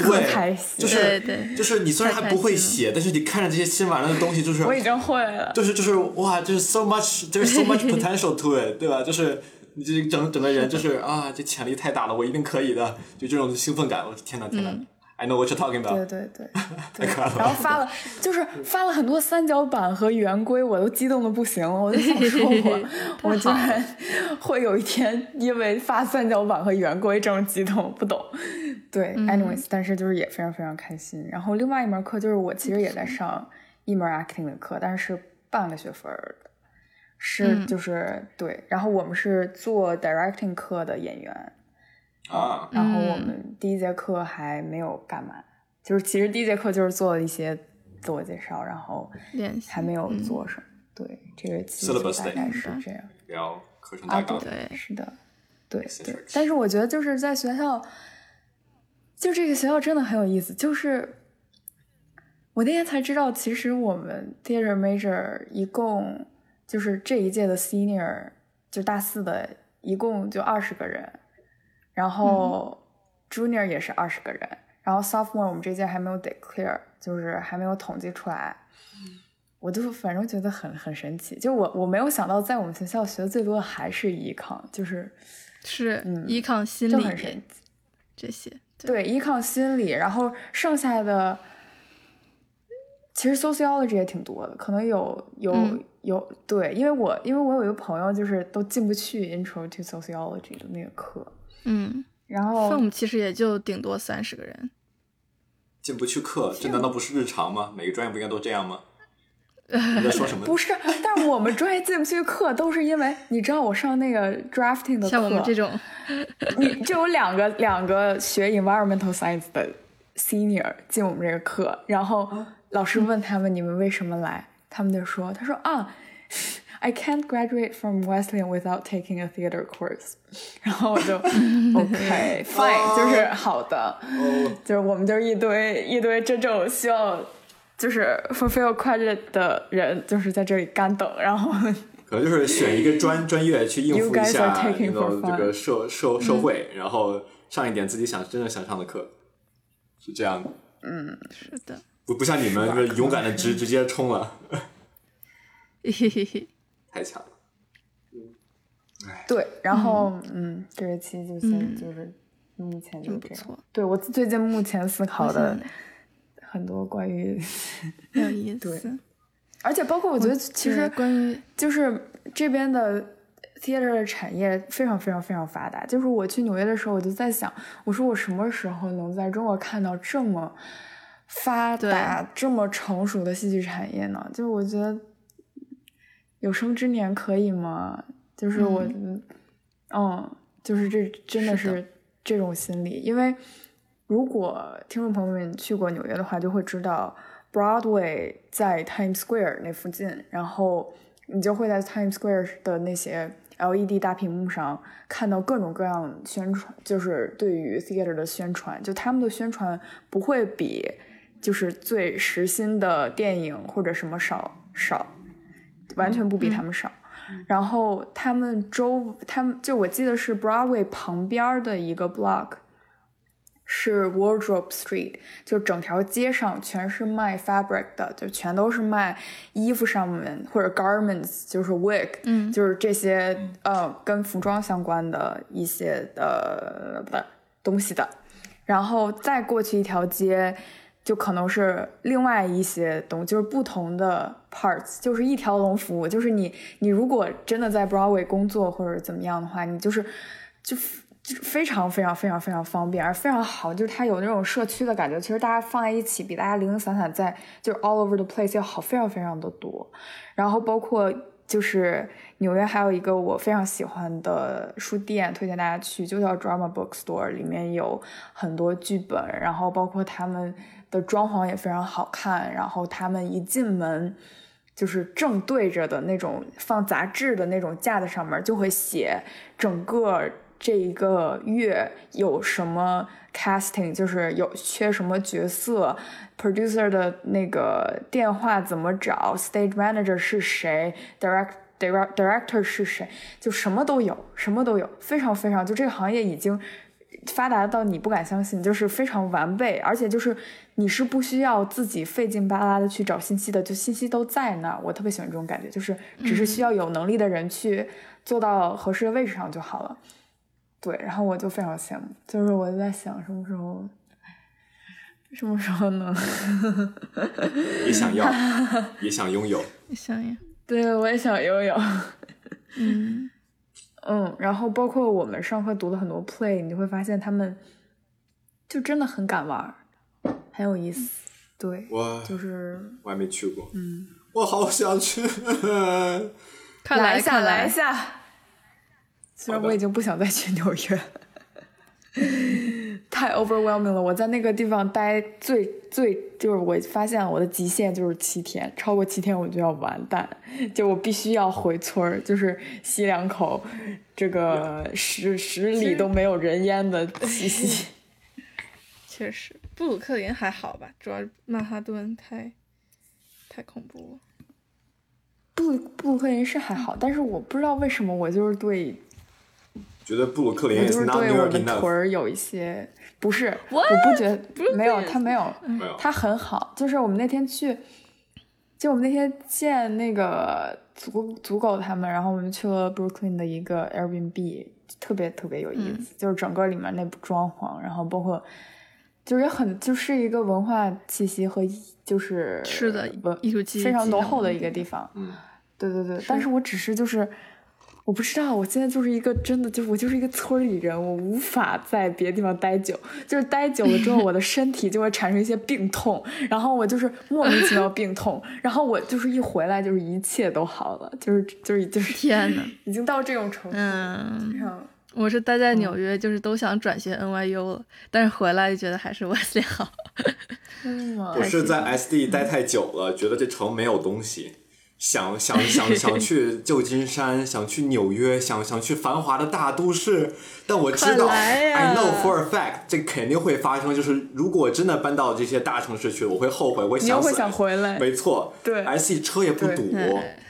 就是对对就是你虽然还不会写，但是你看着这些新玩意的东西，就是我已经会了。就是就是哇，就是 so much，就是 so much potential to it，对吧？就是你这整整个人就是啊，这潜力太大了，我一定可以的，就这种兴奋感，我天呐天呐、i know what you're talking about，对 (laughs) 对，太可爱了。然后发了，就是发了很多三角板和圆规，我都激动的不行了。我就想说我，(laughs) 我居然会有一天因为发三角板和圆规这么激动，不懂。对、a n y w a y s 但是就是也非常非常开心。然后另外一门课就是我其实也在上一门 acting 的课，但是半个学分儿的，是就是、对。然后我们是做 directing 课的演员，啊，然后我们第一节课还没有干嘛，就是其实第一节课就是做了一些自我介绍，然后练习还没有做什么。对，这个大概是这样。聊课程啊，大纲，对是的，对对。但是我觉得就是在学校，就这个学校真的很有意思。就是我那天才知道，其实我们 theater major 一共就是这一届的 senior 就大四的，一共就二十个人，然后 junior 也是二十个人，然后 sophomore 我们这届还没有 declare，就是还没有统计出来。我就反正觉得很很神奇，就我我没有想到，在我们学校学的最多的还是 econ，就是是嗯依抗心就很神理奇。这些。对 econ 心理，然后剩下的其实 sociology 也挺多的，可能有有、嗯有对，因为我因为我有一个朋友就是都进不去 intro to sociology 的那个课，嗯然后，FOM 其实也就顶多三十个人。进不去课，这难道不是日常吗？每个专业不应该都这样吗？(laughs) 你在说什么？不是，但是我们专业进不去课都是因为你知道我上那个 drafting 的课，像我们这种，你就有两个 (laughs) 两个学 environmental science 的 senior 进我们这个课，然后老师问他们你们为什么来，他们就说他说啊，I can't graduate from Wesleyan without taking a theater course，(laughs) 然后我就 (laughs) OK fine，就是好的，就是我们就是一堆一堆真正需要就是 fulfill credit 的人，就是在这里干等，然后可能就是选一个专专业去应 You 付一 (laughs) guys 下 are taking 那种 for 这个社社社会，然后上一点自己想真正想上的课，是这样的。是的，不不像你们就是勇敢的直直接冲了，嘿嘿嘿嘿，太强了。对，然后嗯这个期就先嗯就是目前就这样。对我最近目前思考的很多关于，(laughs) 很有意对思。而且包括我觉得其实关于就是这边的 theater 的产业非常非常非常发达。就是我去纽约的时候，我就在想，我说我什么时候能在中国看到这么发达、这么成熟的戏剧产业呢？就是我觉得有生之年可以吗？就是我，嗯。就是这真的是这种心理，因为如果听众朋友们去过纽约的话，就会知道 Broadway 在 Times Square 那附近，然后你就会在 Times Square 的那些 LED 大屏幕上看到各种各样宣传，就是对于 theater 的宣传，就他们的宣传不会比就是最实心的电影或者什么少少，完全不比他们少。然后他们周，他们就我记得是 Broadway 旁边的一个 block，是 Wardrobe Street，就整条街上全是卖 fabric 的，就全都是卖衣服上面或者 garments，就是 wig，嗯就是这些呃跟服装相关的一些呃不东西的。然后再过去一条街，就可能是另外一些东，就是不同的 parts，就是一条龙服务。就是你，你如果真的在 Broadway 工作或者怎么样的话，你就是就就非常非常非常非常方便，而非常好。就是它有那种社区的感觉。其实大家放在一起，比大家零零散散在就是 all over the place 要好非常非常的多。然后包括就是纽约还有一个我非常喜欢的书店，推荐大家去，就叫 Drama Bookstore，里面有很多剧本，然后包括他们。的装潢也非常好看，然后他们一进门就是正对着的那种放杂志的那种架子上面就会写整个这一个月有什么 casting，就是有缺什么角色，producer 的那个电话怎么找，stage manager 是谁，direct direct director 是谁，就什么都有，什么都有，非常非常就这个行业已经。发达到你不敢相信，就是非常完备，而且就是你是不需要自己费劲巴拉的去找信息的，就信息都在那儿。我特别喜欢这种感觉，就是只是需要有能力的人去坐到合适的位置上就好了。对，然后我就非常羡慕，就是我就在想什么时候，什么时候能？也想要，(laughs) 也想拥有，想要。对，我也想拥有。嗯。嗯，然后包括我们上课读了很多 play，你会发现他们就真的很敢玩，很有意思。对，我就是我还没去过，嗯，我好想去。(laughs) 看来一下，来一下。虽然我已经不想再去纽约。(laughs) 太 overwhelming 了！我在那个地方待最最就是我发现我的极限就是七天，超过七天我就要完蛋，就我必须要回村儿，就是吸两口这个十十里都没有人烟的 (laughs) 气息。确实，布鲁克林还好吧，主要曼哈顿太太恐怖了。布布鲁克林是还好，但是我不知道为什么我就是对。觉得布鲁克林就是对我们屯儿有一些不是，我不觉得没有他没有，他很好。就是我们那天去，就我们那天见那个足足狗他们，然后我们去了 Brooklyn 的一个 Airbnb，特别特别有意思。就是整个里面那部装潢，然后包括就是也很就是一个文化气息和就是是的文艺术气息非常浓厚的一个地方。嗯，对对对，但是我只是就是。我不知道，我现在就是一个真的，就是我就是一个村里人，我无法在别的地方待久，就是待久了之后，我的身体就会产生一些病痛，然后我就是莫名其妙病痛，然后我就是一回来就是一切都好了，就是就是就是天呐，已经到这种程度。嗯，我是待在纽约，就是都想转学 NYU 了，但是回来就觉得还是 (laughs) Wesley 好。我是在 SD 待太久了，觉得这城没有东西。想 (laughs) 想想想去旧金山，想去纽约，想想去繁华的大都市，但我知道，I know for a fact，这肯定会发生。就是如果真的搬到这些大城市去，我会后悔，我想死。会想回来。没错，对，S.E. 车也不堵，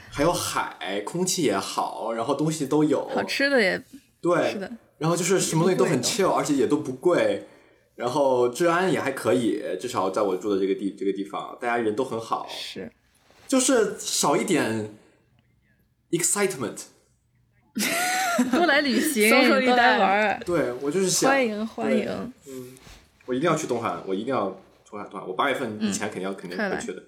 还有海，空气也好，然后东西都有，好吃的也对，是的。然后就是什么东西都很 chill，而且也都不贵，然后治安也还可以，至少在我住的这个地这个地方，大家人都很好。是。就是少一点 excitement，多来旅行，(laughs) 多来玩对我就是想欢迎欢迎。嗯，我一定要去东海，我一定要东海东海。我八月份以前肯定要肯定会去的，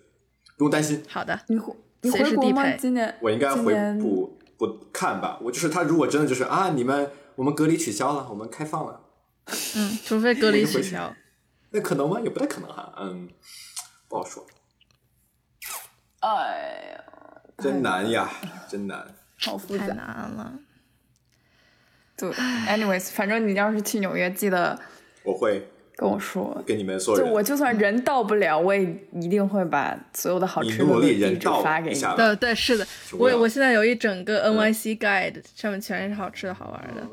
不用担心。好的，你回你回国吗？今年我应该回不不看吧。我就是他，如果真的就是啊，你们我们隔离取消了，我们开放了。嗯，除非隔离取消，那可能吗？也不太可能哈。嗯，不好说。哎呀，真难呀，真难，好复杂，太难了。对，anyways，反正你要是去纽约，记得我会跟我说，跟你们所有人。就我就算人到不了，我也一定会把所有的好吃的地址发给你。对对，是的，我我现在有一整个 NYC guide，上面全是好吃的好玩的。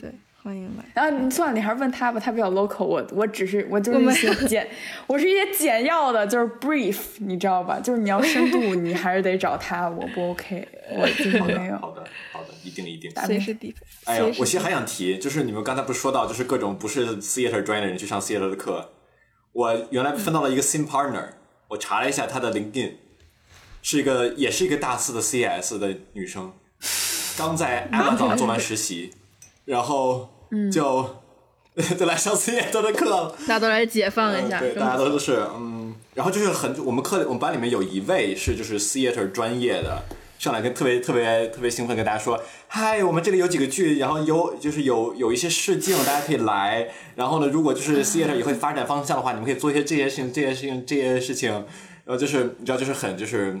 对。欢迎来。然后你算了，你还是问他吧，他比较 local。我我只是我就是一些 (laughs) 简，我是一些简要的，就是 brief，你知道吧？就是你要深度，你还是得找他。我不 OK，我就是没有。(laughs) 好的，好的，一定一定。随时地哎呀，我其实还想提，就是你们刚才不是说到，就是各种不是 theater 专业的人去上 theater 的课。我原来分到了一个新 partner，我查了一下他的 LinkedIn，是一个也是一个大四的 CS 的女生，刚在 (laughs) Amazon 做完实习。然后就 (laughs) 就来上 theater 的课了。大家都来解放一下。嗯对，大家都是嗯，然后就是很，我们课我们班里面有一位是就是 theater 专业的，上来跟特别特别特别兴奋跟大家说，嗨，我们这里有几个剧，然后有就是有有一些试镜，大家可以来。然后呢，如果就是 theater 以后发展方向的话，你们可以做一些这些事情、这些事情、这些事情。然后就是你知道，就是很就是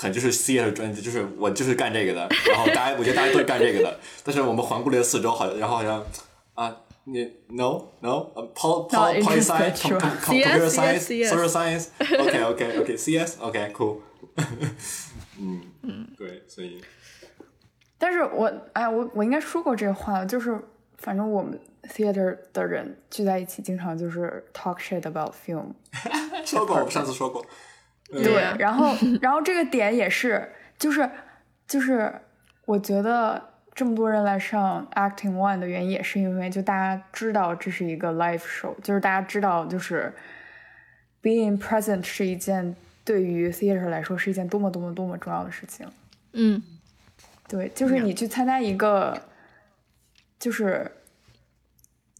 很就是 theater 专辑，就是我就是干这个的。然后大家，我觉得大家都是干这个的。但是我们环顾了四周，好，然后好像啊。你 no no uh, pol pol Not poli science interested, com, com, CS, computer CS, science CS. social science OK OK OK CS OK cool 嗯嗯对所以但是我哎，我我应该说过这话，就是反正我们 theater 的人聚在一起，经常就是 talk shit about film。说过我们上次说过对然后然后这个点也是，就是就是我觉得这么多人来上 acting one 的原因，也是因为就大家知道这是一个 live show，就是大家知道就是 being present 是一件对于 theater 来说是一件多么多么多么重要的事情。嗯，对，就是你去参加一个，就是，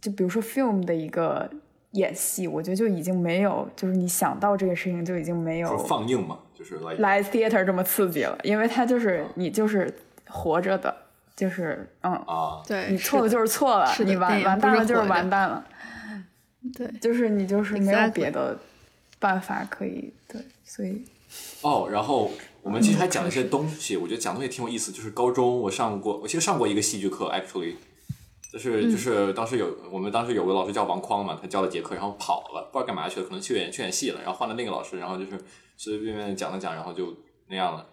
就比如说 film 的一个演戏，我觉得就已经没有，就是你想到这个事情就已经没说有放映嘛就是 like 来 theater 这么刺激了，因为它就是你就是活着的，就是嗯，啊对，你错了就是错了，你完完蛋了就是完蛋了，对，就是你就是没有别的办法可以对，所以哦然后我们其实还讲了一些东西我觉得讲东西挺有意思就是高中我上过我其实上过一个戏剧课 actually 就是就是当时有我们当时有个老师叫王匡嘛，他教了节课，然后跑了，不知道干嘛去了，可能去演去演戏了，然后换了另一个老师，然后就是随随便便讲了讲，然后就那样了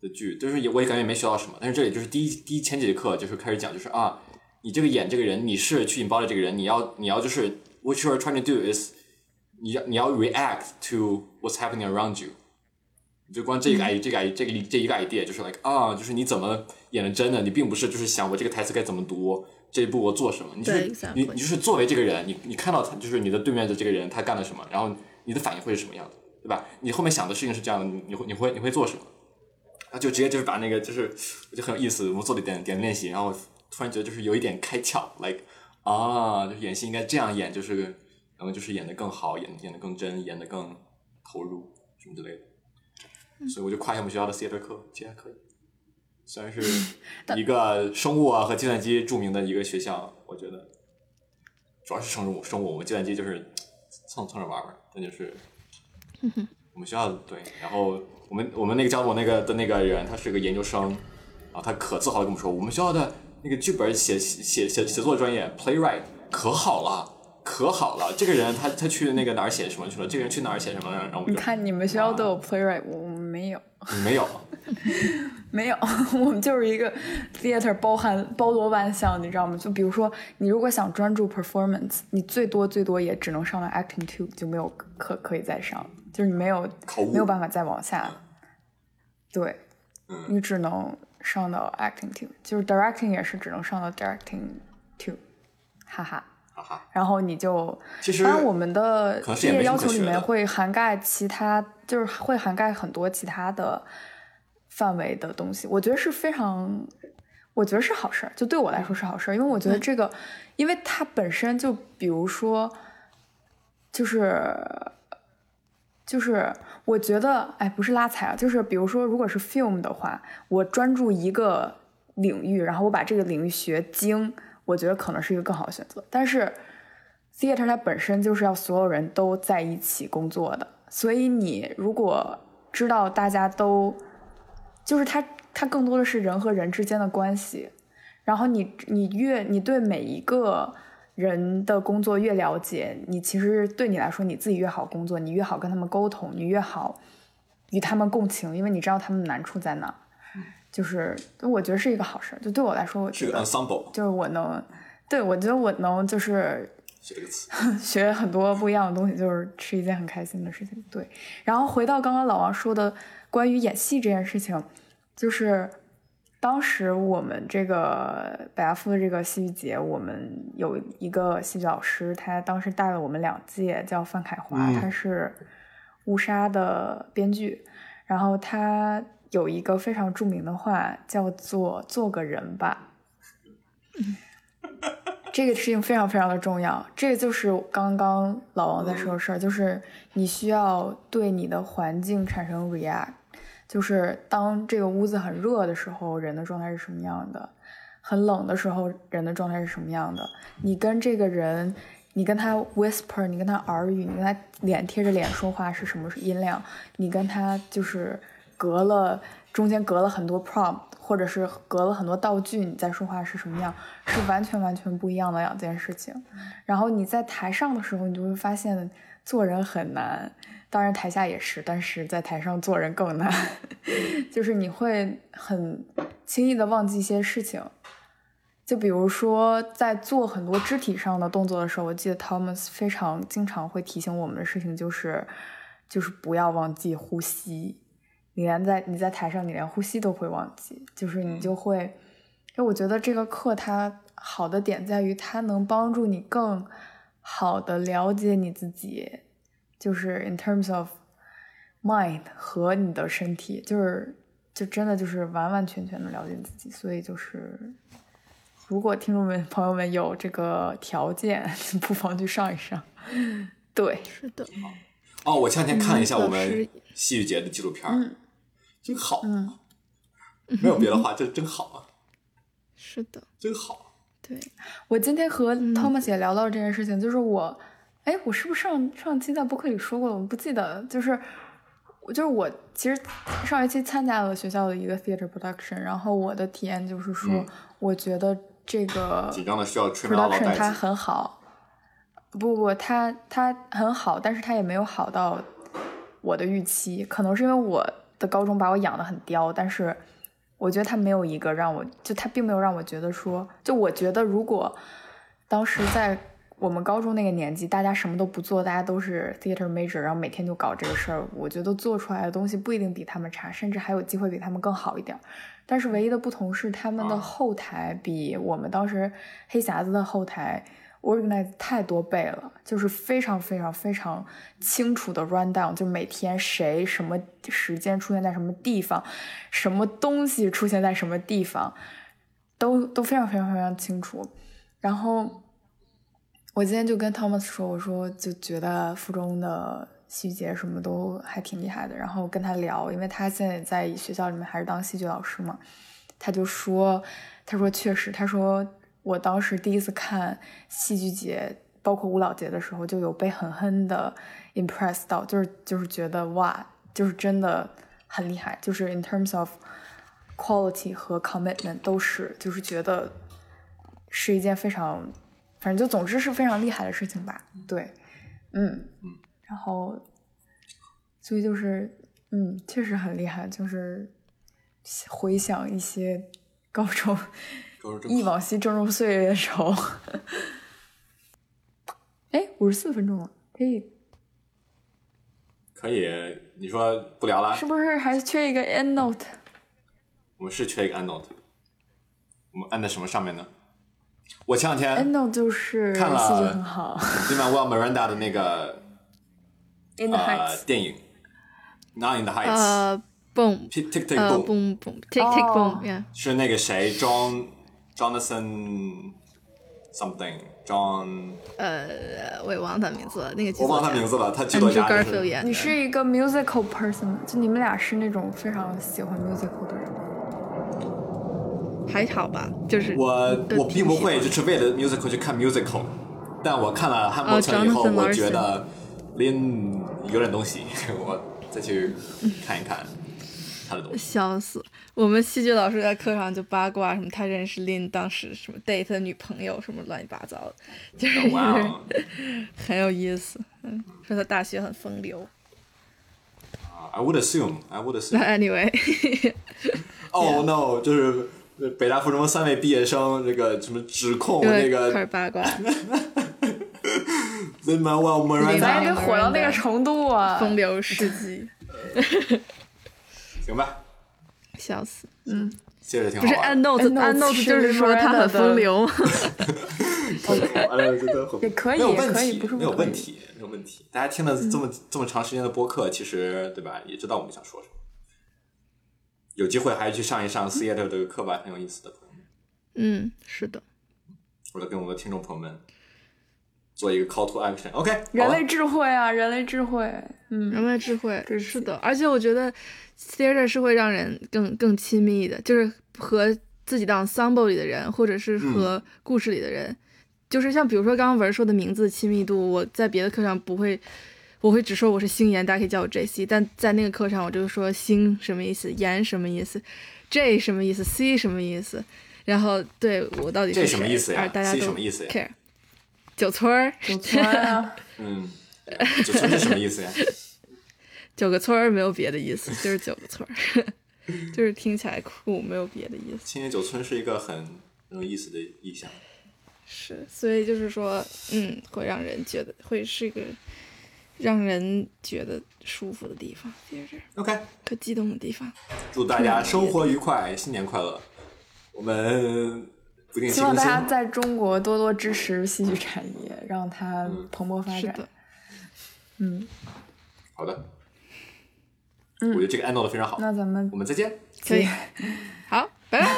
的剧，就是也我也感觉没学到什么，但是这里就是第一第一前几节课就是开始讲，就是啊，你这个演这个人，你是去 embody 这个人，你要你要就是 what you are trying to do is 你要你要 react to what's happening around you。就光这个 i 这个 i 这个这一个 idea 就是 like 啊，就是你怎么演的真的，你并不是就是想我这个台词该怎么读，这一步我做什么，你就是你你就是作为这个人，你你看到他就是你的对面的这个人他干了什么，然后你的反应会是什么样的，对吧？你后面想的事情是这样的，你你会你会你会做什么？啊，就直接就是把那个就是我就很有意思，我们做了一点点练习，然后突然觉得就是有一点开窍，like 啊，就是演戏应该这样演，就是然后就是演的更好，演演的更真，演的更投入什么之类的。所以我就夸一下我们学校的 theater 课，其实还可以。虽然是 (laughs) 一个生物啊和计算机著名的一个学校，我觉得主要是生物，生物我们计算机就是蹭蹭着玩玩，那就是 (laughs) 我们学校对，然后我们我们那个教我那个的那个人，他是个研究生，然后他可自豪的跟我们说，我们学校的那个剧本写写写写作专业 playwright 可好了。可好了，这个人他他去那个哪儿写什么去了？这个人去哪儿写什么？然后我就你看你们学校都有 playwright，我我们没有。没有，(laughs) 没有，(laughs) 我们就是一个 theater 包含包罗万象，你知道吗？就比如说，你如果想专注 performance，你最多最多也只能上到 acting two，就没有可可以再上，就是你没有没有办法再往下。对，嗯你只能上到 acting two，就是 directing 也是只能上到 directing two，哈哈。然后你就，其实当然我们的毕业要求里面会涵盖其他，就是会涵盖很多其他的范围的东西。我觉得是非常，我觉得是好事儿，就对我来说是好事儿，因为我觉得这个，因为它本身就比如说，就是就是我觉得，哎，不是拉踩啊，就是比如说，如果是 film 的话，我专注一个领域，然后我把这个领域学精，我觉得可能是一个更好的选择。但是 theater 它本身就是要所有人都在一起工作的，所以你如果知道大家都，就是它它更多的是人和人之间的关系，然后你你越你对每一个人的工作越了解，你其实对你来说你自己越好工作，你越好跟他们沟通，你越好与他们共情，因为你知道他们的难处在哪。就是我觉得是一个好事，就对我来说，我是个觉得 ensemble，就是我能，对我觉得我能就是学这个词。(laughs) 学很多不一样的东西，就是是一件很开心的事情。对，然后回到刚刚老王说的关于演戏这件事情，就是当时我们这个北亚夫的这个戏剧节，我们有一个戏剧老师，他当时带了我们两届，叫范凯华，嗯他是乌纱的编剧，然后他有一个非常著名的话，叫做“做个人吧”。(laughs) 这个事情非常非常的重要，这个就是刚刚老王在说的事儿，就是你需要对你的环境产生 react，就是当这个屋子很热的时候，人的状态是什么样的；很冷的时候，人的状态是什么样的。你跟这个人，你跟他 whisper，你跟他耳语，你跟他脸贴着脸说话是什么音量？你跟他就是隔了中间隔了很多 prompt。或者是隔了很多道具，你在说话是什么样，是完全完全不一样的两件事情。然后你在台上的时候，你就会发现做人很难，当然台下也是，但是在台上做人更难，(laughs) 就是你会很轻易的忘记一些事情。就比如说在做很多肢体上的动作的时候，我记得 Thomas 非常经常会提醒我们的事情就是，就是不要忘记呼吸。你连在你在台上，你连呼吸都会忘记，就是你就会，因为我觉得这个课它好的点在于它能帮助你更好的了解你自己，就是 in terms of mind 和你的身体，就是就真的就是完完全全的了解自己，所以就是如果听众们朋友们有这个条件，(laughs) 不妨去上一上。(laughs) 对，是的。哦，我前两天看了一下我们戏剧节的纪录片。真好，嗯 (laughs) 没有别的话，这真好啊！是的，真好。对，我今天和 Thomas 也聊到这件事情，就是我，哎，我是不是上上期在播客里说过了？我不记得，就是我，就是我其实上一期参加了学校的一个 theater production，然后我的体验就是说，我觉得这个 (laughs) 紧张的需要 production 它很好，不不，它它很好，但是它也没有好到我的预期，可能是因为我。的高中把我养的很刁，但是我觉得他没有一个让我就他并没有让我觉得说，就我觉得如果当时在我们高中那个年纪，大家什么都不做，大家都是 theater major，然后每天就搞这个事儿，我觉得做出来的东西不一定比他们差，甚至还有机会比他们更好一点。但是唯一的不同是他们的后台比我们当时黑匣子的后台。Organize 太多倍了，就是非常非常非常清楚的 run down，就每天谁什么时间出现在什么地方，什么东西出现在什么地方，都都非常非常非常清楚。然后我今天就跟 Thomas 说，我说就觉得附中的细节什么都还挺厉害的。然后跟他聊，因为他现在在学校里面还是当戏剧老师嘛，他就说，他说确实，他说。我当时第一次看戏剧节，包括舞蹈节的时候，就有被狠狠的 impress 到，就是就是觉得哇，就是真的很厉害，就是 in terms of quality 和 commitment 都是，就是觉得是一件非常，反正就总之是非常厉害的事情吧。对，嗯，然后，所以就是，嗯，确实很厉害，就是回想一些高中。忆往昔峥嵘岁月的时候，哎，五十四分钟了，可以，可以，你说不聊了？是不是还缺一个 end note？我们是缺一个 end note，我们按在什么上面呢？我前两天 end note 就是看了很好，Lin-Manuel Miranda 的那个呃电影《Not in the Heights》呃，boom，tick tick boom，boom boom，tick tick boom，是那个谁，John。Jonathan something John，呃，我也忘他名字了。那个我忘他名字了，他剧作家。你是一个 musical person，就你们俩是那种非常喜欢 musical 的人。还好吧，就是我我并不会就是为了 musical 去看 musical，但我看了汉默城以后，我觉得 Lin 有点东西，(laughs) 我再去看一看他的东西。笑死。我们戏剧老师在课上就八卦什么，他认识 Lin 当时什么 date 女朋友什么乱七八糟的，就是 (laughs) 很有意思。嗯，说他大学很风流。I would assume, I would assume. (laughs) Anyway. (laughs) Oh no！就是北大附中三位毕业生，这个什么指控那个开始八卦。怎么我我们咱得火到那个程度啊！风流事迹。行吧。笑死，嗯，接着挺好。不是按 note，按 note 就是说他很风流。(laughs) 也可以，没有问题，没有问题，没有问题。大家听了这么这么长时间的播客，其实对吧，也知道我们想说什么。有机会还是去上一上 theater 这个课吧，很有意思的。朋友们嗯，是的。或者跟我们的听众朋友们做一个 call to action。OK，人类智慧啊，人类智慧，嗯，人类智慧对是的，而且我觉得 theater 是会让人更更亲密的，就是和自己的 ensemble 里的人，或者是和故事里的人，就是像比如说刚刚文说的名字亲密度，我在别的课上不会，我会只说我是星妍，大家可以叫我 J C，但在那个课上我就说星什么意思，妍什么意思，J 什么意思，C 什么意思，然后对我到底是这什么意思呀大家？C 都什么意思呀？care。九村儿，九村啊，(laughs) 嗯，九村是什么意思呀？九个村儿没有别的意思，就是九个村儿，(laughs) 就是听起来酷，没有别的意思。青年九村是一个很很有意思的意象。是，所以就是说，嗯，会让人觉得会是一个让人觉得舒服的地方，就是 OK，可激动的地方。祝大家生活愉快，新年快乐！我们不定期希望。大家在中国多多支持戏剧产业，让它蓬勃发展是的。，嗯，好的，我觉得这个 end 的非常好。那咱们我们再见。可以。(laughs) 好，拜拜。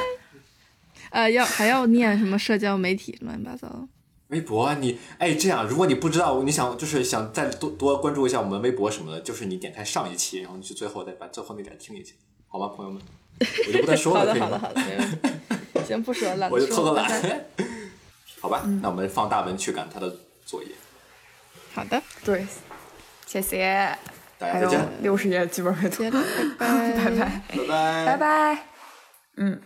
(laughs) 呃，要还要念什么社交媒体乱七八糟？微博，你哎，这样，如果你不知道，你想就是想再多多关注一下我们微博什么的，就是你点开上一期，然后你去最后再把最后那点听一下，好吗，朋友们？我就不再说了，(laughs) 好的，可以好的，吗？好的，没问题。先不说了，我就偷偷懒。懒。好吧，那我们放大文去赶他的作业，好的，对，谢谢。还有大家再见，六十页剧本没读 (laughs) 拜拜，拜拜，拜拜。嗯。